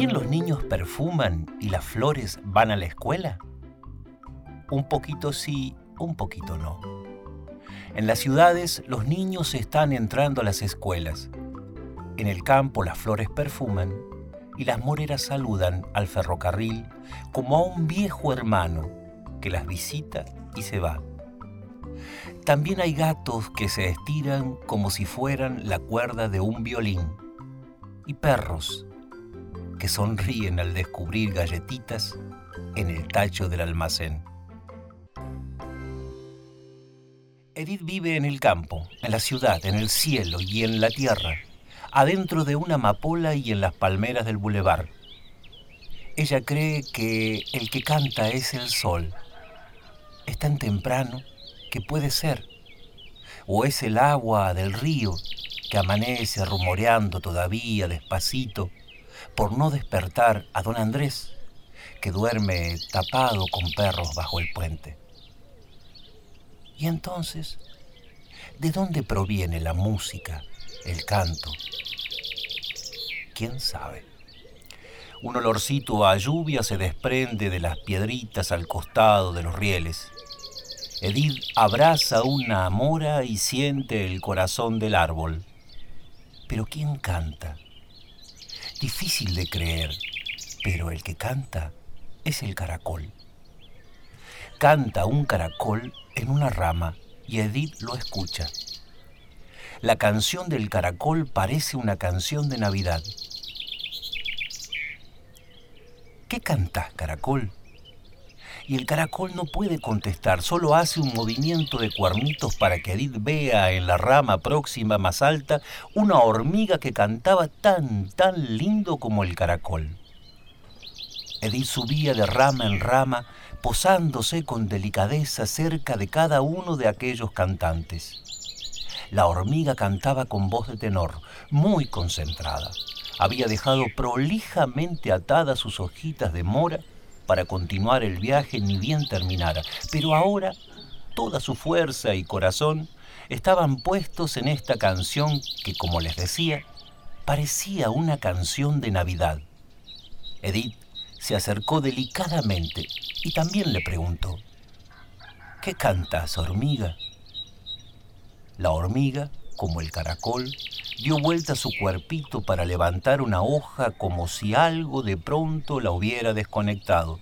¿También los niños perfuman y las flores van a la escuela? Un poquito sí, un poquito no. En las ciudades los niños están entrando a las escuelas. En el campo las flores perfuman y las moreras saludan al ferrocarril como a un viejo hermano que las visita y se va. También hay gatos que se estiran como si fueran la cuerda de un violín y perros que sonríen al descubrir galletitas en el tacho del almacén. Edith vive en el campo, en la ciudad, en el cielo y en la tierra, adentro de una amapola y en las palmeras del bulevar. Ella cree que el que canta es el sol. Es tan temprano que puede ser. O es el agua del río que amanece rumoreando todavía despacito por no despertar a don Andrés, que duerme tapado con perros bajo el puente. Y entonces, ¿de dónde proviene la música, el canto? ¿Quién sabe? Un olorcito a lluvia se desprende de las piedritas al costado de los rieles. Edith abraza una mora y siente el corazón del árbol. Pero ¿quién canta? Difícil de creer, pero el que canta es el caracol. Canta un caracol en una rama y Edith lo escucha. La canción del caracol parece una canción de Navidad. ¿Qué cantas, caracol? Y el caracol no puede contestar, solo hace un movimiento de cuernitos para que Edith vea en la rama próxima más alta una hormiga que cantaba tan, tan lindo como el caracol. Edith subía de rama en rama, posándose con delicadeza cerca de cada uno de aquellos cantantes. La hormiga cantaba con voz de tenor, muy concentrada. Había dejado prolijamente atadas sus hojitas de mora para continuar el viaje ni bien terminara, pero ahora toda su fuerza y corazón estaban puestos en esta canción que, como les decía, parecía una canción de Navidad. Edith se acercó delicadamente y también le preguntó, ¿Qué cantas, hormiga? La hormiga, como el caracol, dio vuelta su cuerpito para levantar una hoja como si algo de pronto la hubiera desconectado.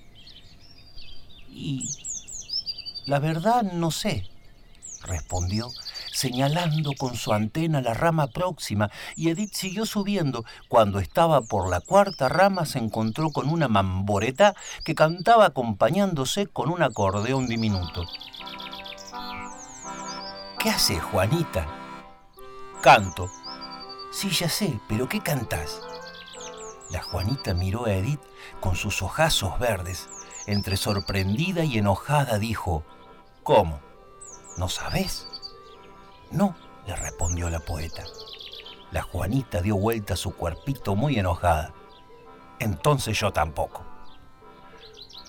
Y la verdad no sé, respondió, señalando con su antena la rama próxima, y Edith siguió subiendo. Cuando estaba por la cuarta rama se encontró con una mamboreta que cantaba acompañándose con un acordeón diminuto. ¿Qué hace, Juanita? Canto, Sí, ya sé, pero ¿qué cantás? La Juanita miró a Edith con sus ojazos verdes. Entre sorprendida y enojada dijo, ¿Cómo? ¿No sabes? No, le respondió la poeta. La Juanita dio vuelta a su cuerpito muy enojada. Entonces yo tampoco.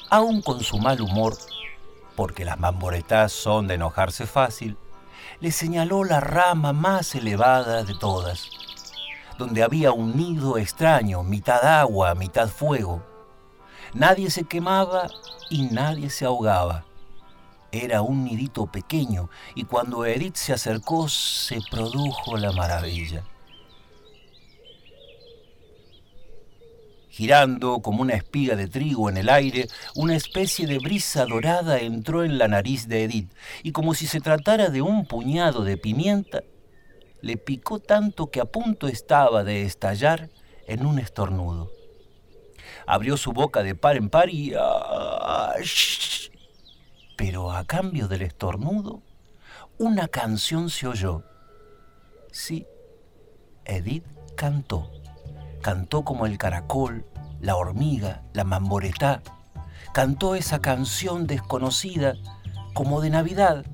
Aún con su mal humor, porque las mamboretas son de enojarse fácil, le señaló la rama más elevada de todas donde había un nido extraño, mitad agua, mitad fuego. Nadie se quemaba y nadie se ahogaba. Era un nidito pequeño y cuando Edith se acercó se produjo la maravilla. Girando como una espiga de trigo en el aire, una especie de brisa dorada entró en la nariz de Edith y como si se tratara de un puñado de pimienta, le picó tanto que a punto estaba de estallar en un estornudo. Abrió su boca de par en par y... Ah, pero a cambio del estornudo, una canción se oyó. Sí, Edith cantó. Cantó como el caracol, la hormiga, la mamboretá. Cantó esa canción desconocida como de Navidad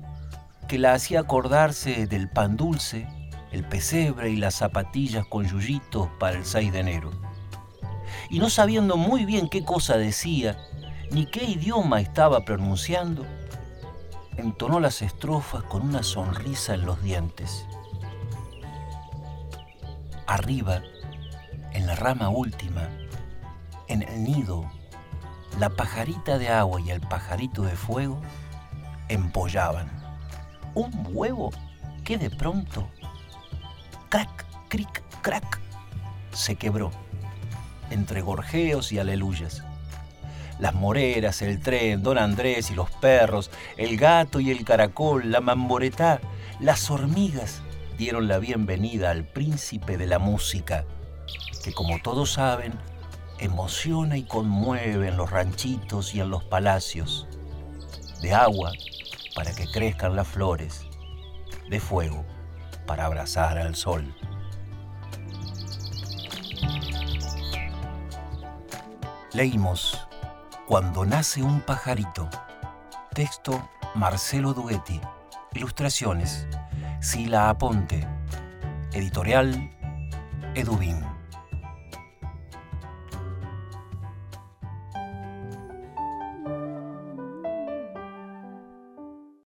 que la hacía acordarse del pan dulce, el pesebre y las zapatillas con yuyitos para el 6 de enero. Y no sabiendo muy bien qué cosa decía, ni qué idioma estaba pronunciando, entonó las estrofas con una sonrisa en los dientes. Arriba, en la rama última, En el nido, la pajarita de agua y el pajarito de fuego empollaban. Un huevo que de pronto, crack, cric, crack, se quebró entre gorjeos y aleluyas. Las moreras, el tren, don Andrés y los perros, el gato y el caracol, la mamboretá, las hormigas dieron la bienvenida al príncipe de la música, que como todos saben, emociona y conmueve en los ranchitos y en los palacios, de agua para que crezcan las flores, de fuego para abrazar al sol. Leímos Cuando nace un pajarito. Texto Marcelo Duetti. Ilustraciones Sila Aponte. Editorial Edubín.